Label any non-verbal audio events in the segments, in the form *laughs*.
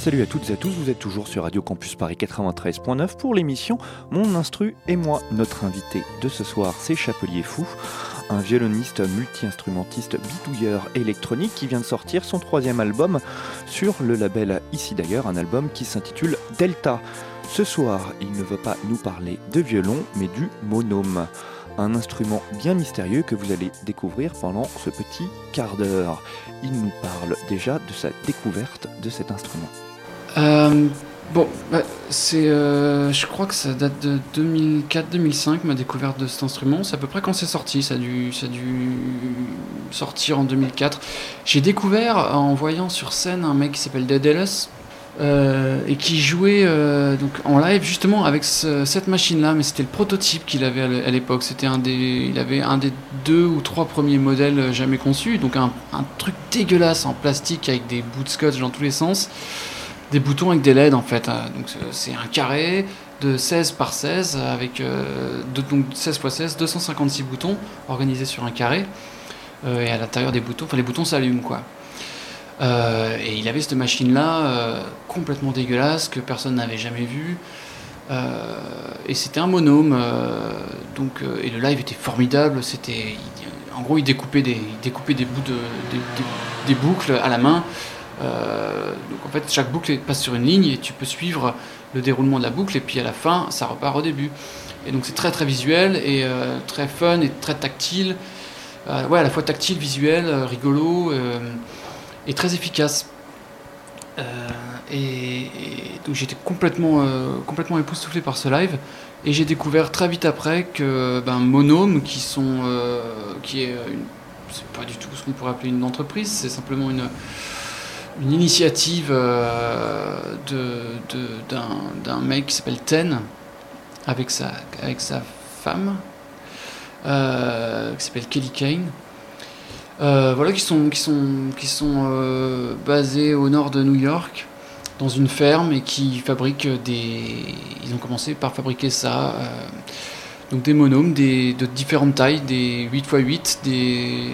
Salut à toutes et à tous, vous êtes toujours sur Radio Campus Paris 93.9 pour l'émission Mon Instru et moi. Notre invité de ce soir, c'est Chapelier Fou, un violoniste multi-instrumentiste bidouilleur électronique qui vient de sortir son troisième album sur le label Ici d'ailleurs, un album qui s'intitule Delta. Ce soir, il ne veut pas nous parler de violon, mais du monome un instrument bien mystérieux que vous allez découvrir pendant ce petit quart d'heure. Il nous parle déjà de sa découverte de cet instrument. Euh, bon, bah, c'est, euh, je crois que ça date de 2004-2005, ma découverte de cet instrument. C'est à peu près quand c'est sorti. Ça a, dû, sortir en 2004. J'ai découvert en voyant sur scène un mec qui s'appelle Ellis, euh, et qui jouait euh, donc en live justement avec ce- cette machine-là, mais c'était le prototype qu'il avait à l'époque. C'était un des, il avait un des deux ou trois premiers modèles jamais conçus, donc un, un truc dégueulasse en plastique avec des bouts de scotch dans tous les sens, des boutons avec des LED en fait. hein. Donc c'est- c'est un carré de 16 par 16 avec euh, deux- donc 16 x 16, 256 boutons organisés sur un carré. Euh, et à l'intérieur des boutons, enfin les boutons s'allument quoi. Euh, et il avait cette machine-là euh, complètement dégueulasse que personne n'avait jamais vue. Euh, et c'était un monome. euh, donc, euh, et le live était formidable. C'était, en gros, il découpait des, il découpait des bouts de, des boucles à la main. Euh, donc en fait, chaque boucle passe sur une ligne et tu peux suivre le déroulement de la boucle. Et puis à la fin, ça repart au début. Et donc c'est très très visuel et euh, très fun et très tactile. Euh, ouais, à la fois tactile, visuel, rigolo. et très efficace. Et, donc j'étais complètement, complètement époustouflé par ce live. Et j'ai découvert très vite après que ben, Monome, qui, sont, qui est une, c'est pas du tout ce qu'on pourrait appeler une entreprise, c'est simplement une, une initiative euh, d'un mec qui s'appelle Ten, avec sa, avec sa femme, euh, qui s'appelle Kelly Kane. Euh, voilà, qui sont, qui sont, qui sont euh, basés au nord de New York, dans une ferme, et qui fabriquent des. Ils ont commencé par fabriquer ça. Donc des monomes de différentes tailles, des 8x8, des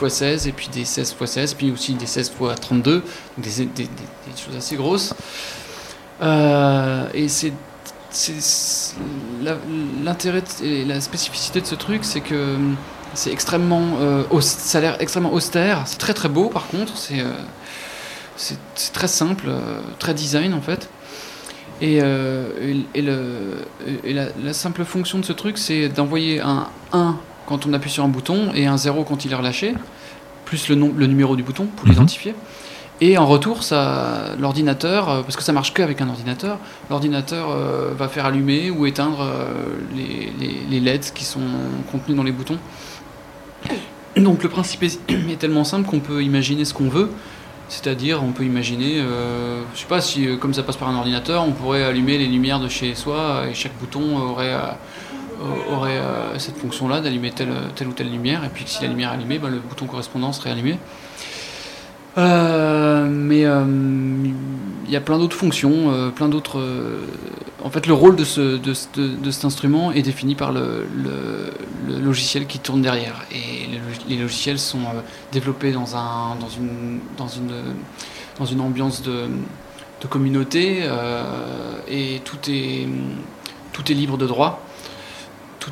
8x16, et puis des 16x16, puis aussi des 16x32, donc des, choses assez grosses. Euh, et c'est l'intérêt et la spécificité de ce truc, c'est que euh, ça a l'air extrêmement austère. C'est très très beau par contre. C'est euh, c'est très simple, euh, très design en fait. Et, euh, et- et le- et la, la simple fonction de ce truc, c'est d'envoyer un 1 quand on appuie sur un bouton et un 0 quand il est relâché, plus le, nom, le numéro du bouton pour Mhm. l'identifier. Et en retour, ça, l'ordinateur, euh, parce que ça marche qu'avec un ordinateur, l'ordinateur euh, va faire allumer ou éteindre euh, les, les- les LEDs qui sont contenus dans les boutons. Donc le principe est, *clears throat* est tellement simple qu'on peut imaginer ce qu'on veut. C'est-à-dire, on peut imaginer, euh, je sais pas si euh, comme ça passe par un ordinateur, on pourrait allumer les lumières de chez soi et chaque bouton aurait, euh, cette fonction-là d'allumer telle, ou telle lumière. Et puis si la lumière est allumée, ben, le bouton correspondant serait allumé. Mais il y a plein d'autres fonctions, euh, plein d'autres. euh, en fait, le rôle de, ce, de, ce- de- de cet instrument est défini par le, logiciel qui tourne derrière. Et les log- les logiciels sont euh, développés dans, un, dans, une, ambiance de, communauté et tout est, tout est libre de droit.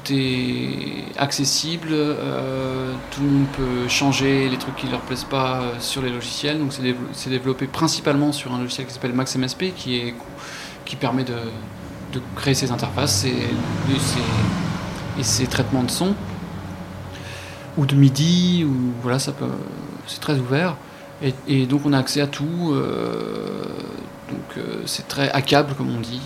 Tout est accessible, euh, tout le monde peut changer les trucs qui ne leur plaisent pas euh, sur les logiciels. Donc c'est dév- c'est développé principalement sur un logiciel qui s'appelle MaxMSP qui, est, qui permet de, créer ces interfaces et, et ces traitements de son. Ou de MIDI ou voilà ça peut c'est très ouvert. Et, donc on a accès à tout euh, donc c'est très hackable comme on dit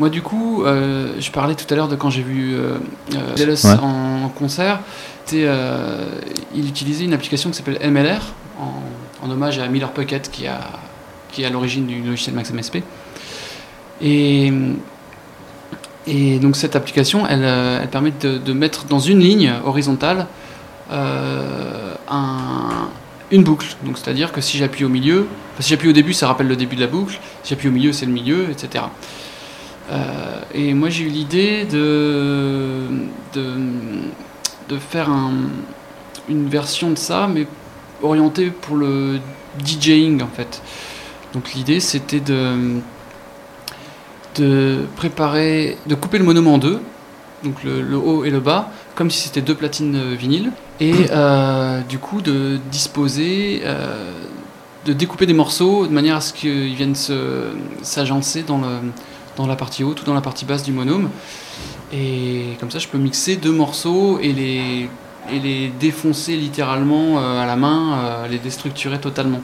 Moi, du coup, euh, je parlais tout à l'heure de quand j'ai vu euh, euh, Ouais. en, concert. Euh, il utilisait une application qui s'appelle MLR, en, en hommage à Miller Pocket, qui, a, qui est à l'origine du logiciel Max MSP. Et, et donc, cette application, elle, elle permet de, de mettre dans une ligne horizontale un- une boucle. Donc, c'est-à-dire que si j'appuie au milieu, enfin, si j'appuie au début, ça rappelle le début de la boucle. Si j'appuie au milieu, c'est le milieu, etc. Euh, et moi j'ai eu l'idée de, de, de faire un- une version de ça, mais orientée pour le DJing en fait. Donc l'idée c'était de, de préparer, de couper le monome en deux, donc le, haut et le bas, comme si c'était deux platines euh, vinyles, et euh, du coup de disposer, de découper des morceaux de manière à ce qu'ils viennent s'agencer dans le dans la partie haute ou dans la partie basse du monome. Et comme ça, je peux mixer deux morceaux et les, et les défoncer littéralement euh, à la main, euh, les déstructurer totalement.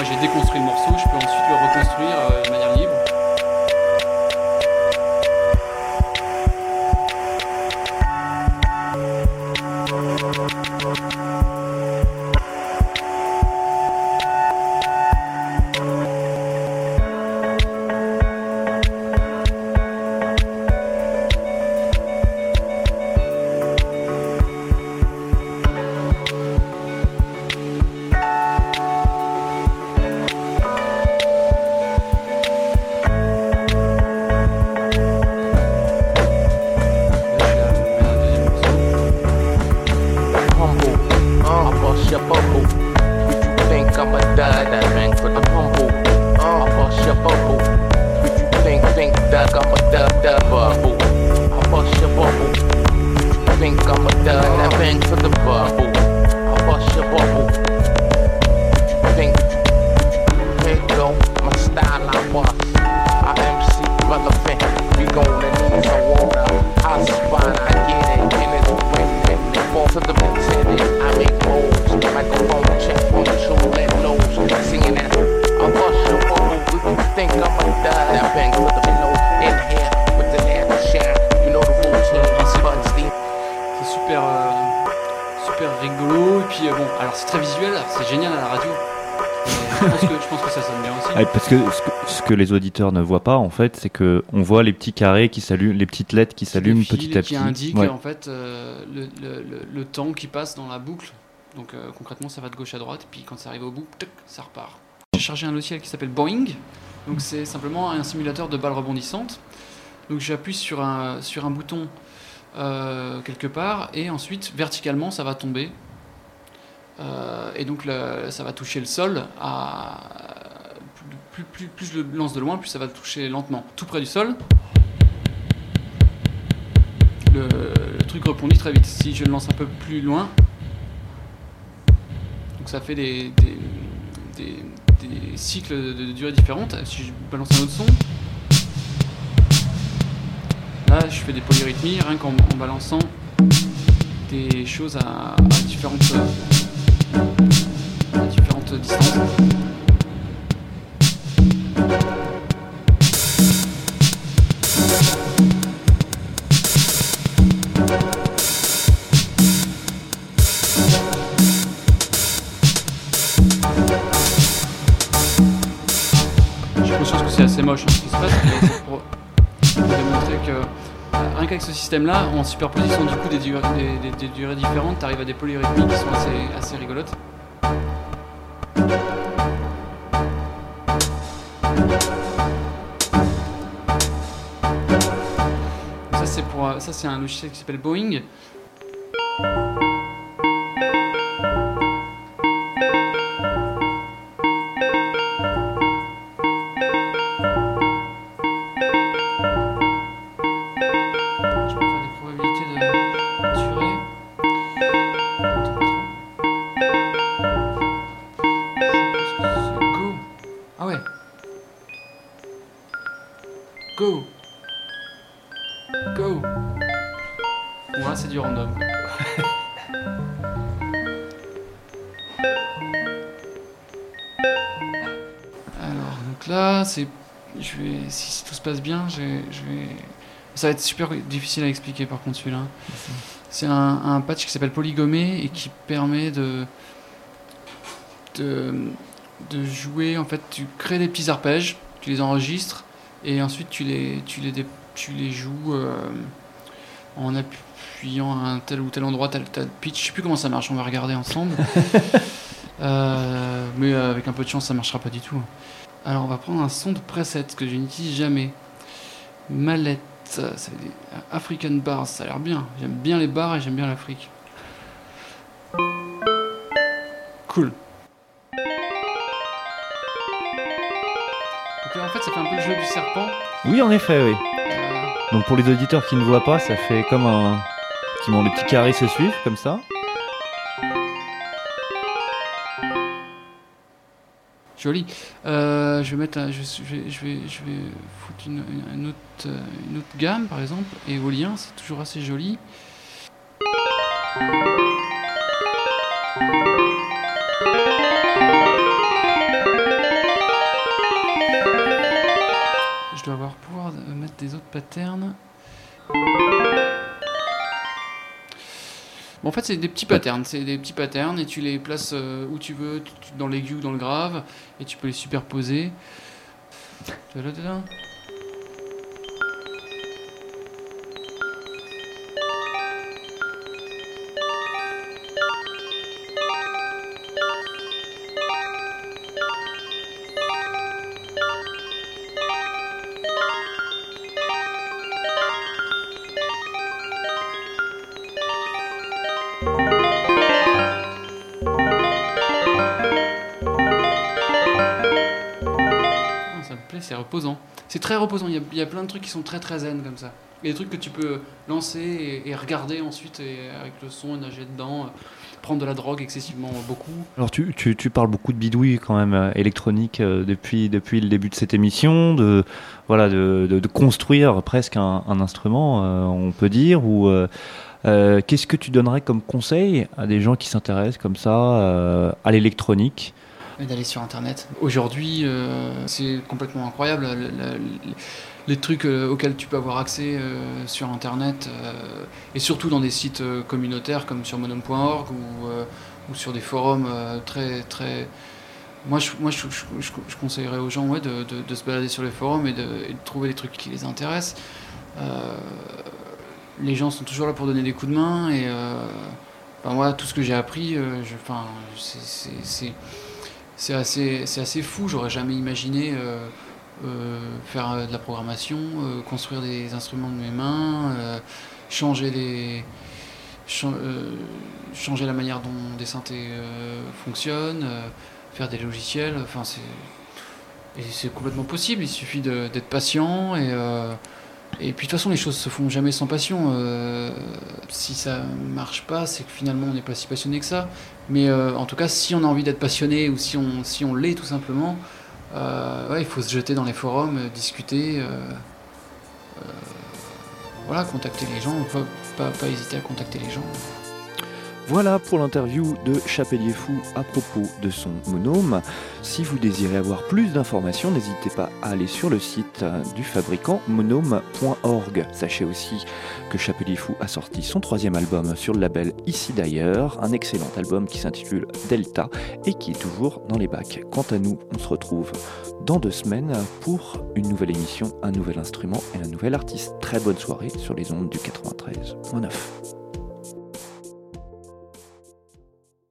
Moi j'ai déconstruit le morceau, je peux ensuite le reconstruire euh, de manière libre. Super, euh, super rigolo. Et puis euh, bon, alors c'est très visuel, c'est génial à la radio. Je, pense que, je pense que ça sonne bien aussi. Ah, parce que ce, que ce que les auditeurs ne voient pas, en fait, c'est que on voit les petits carrés qui s'allument, les petites lettres qui s'allument petit à et petit. Qui indique Ouais. en fait euh, le, le- le- le temps qui passe dans la boucle. Donc euh, concrètement, ça va de gauche à droite. Puis quand ça arrive au bout, ça repart. J'ai chargé un logiciel qui s'appelle Boeing. Donc c'est simplement un simulateur de balles rebondissantes. Donc j'appuie sur un, sur un bouton euh, quelque part et ensuite verticalement ça va tomber. Euh, et donc ça va toucher le sol à plus, plus, je le lance de loin, plus ça va le toucher lentement, tout près du sol. Le, truc rebondit très vite. Si je le lance un peu plus loin, donc ça fait des- des cycles de, de durée différentes. Si je balance un autre son, là je fais des polyrythmies rien qu'en en balançant des choses à, différentes, à différentes distances. J'ai conscience que c'est assez moche hein, ce qui se passe, pour démontrer que euh, rien qu'avec ce système-là, en superposition du coup des, durées- différentes, tu arrives à des polyrythmies qui sont assez, assez rigolotes. Euh, ça c'est un logiciel qui s'appelle Boeing. Donc là c'est... Je vais... Si, si tout se passe bien, je vais. Ça va être super difficile à expliquer par contre celui-là. C'est un, un patch qui s'appelle Polygomé et qui permet de, de de jouer. En fait, tu crées des petits arpèges, tu les enregistres et ensuite tu les tu les dé- tu les joues euh, en appuyant à un tel ou tel endroit, tel tel pitch. Je sais plus comment ça marche. On va regarder ensemble. *laughs* Euh, mais avec un peu de chance, ça marchera pas du tout. Alors, on va prendre un son de preset que je n'utilise jamais. Mallette, ça, c'est des African bars, ça a l'air bien. J'aime bien les bars et j'aime bien l'Afrique. Cool. Donc là, en fait, ça fait un peu le jeu du serpent. Oui, en effet, oui. Euh, Donc pour les auditeurs qui ne voient pas, ça fait comme un... qui vont les petits carrés se suivent, comme ça. Joli. Euh, je vais mettre, un- je, je vais, je vais, je vais foutre une, autre, gamme, par exemple. Éolien, c'est toujours assez joli. Je dois avoir pouvoir mettre des autres patterns. Bon, en fait, c'est des petits patterns. C'est des petits patterns et tu les places euh, où tu veux, dans l'aigu ou dans le grave, et tu peux les superposer. Tadadada. C'est reposant. C'est très reposant. Il y, a, plein de trucs qui sont très très zen comme ça. Il y a des trucs que tu peux lancer et, regarder ensuite et avec le son et nager dedans. euh, Prendre de la drogue excessivement beaucoup. Alors tu, tu, parles beaucoup de bidouilles quand même euh, électroniques euh, depuis, depuis le début de cette émission, de, voilà, de, de, construire presque un, un instrument, on peut dire, ou qu'est-ce que tu donnerais comme conseil à des gens qui s'intéressent comme ça à l'électronique D'aller sur internet. Aujourd'hui, euh, c'est complètement incroyable. le- le- le- les trucs euh, auxquels tu peux avoir accès euh, sur internet, et surtout dans des sites communautaires comme sur monome.org ou, ou sur des forums très. très moi, je, moi je, conseillerais aux gens ouais, de, de- se balader sur les forums et de, trouver des trucs qui les intéressent. Les gens sont toujours là pour donner des coups de main et ben, moi, tout ce que j'ai appris, c'est- c'est- assez, assez fou. J'aurais jamais imaginé euh, euh, faire euh, de la programmation, construire des instruments de mes mains, changer euh, changer la manière dont des synthés fonctionnent, faire des logiciels. Enfin, c'est complètement possible. Il suffit d'être patient et et puis de toute façon, les choses se font jamais sans passion. Euh, si ça marche pas, c'est que finalement on n'est pas si passionné que ça. Mais euh, en tout cas, si on a envie d'être passionné ou si on, si on l'est tout simplement, euh, il faut se jeter dans les forums, discuter, voilà, contacter les gens, pas, pas, pas hésiter à contacter les gens. Voilà pour l'interview de Chapelier Fou à propos de son monome. Si vous désirez avoir plus d'informations, n'hésitez pas à aller sur le site du fabricant monome.org. Sachez aussi que Chapelier Fou a sorti son troisième album sur le label Ici d'ailleurs, un excellent album qui s'intitule Delta et qui est toujours dans les bacs. Quant à nous, on se retrouve dans deux semaines pour une nouvelle émission, un nouvel instrument et un nouvel artiste. Très bonne soirée sur les ondes du 93.9.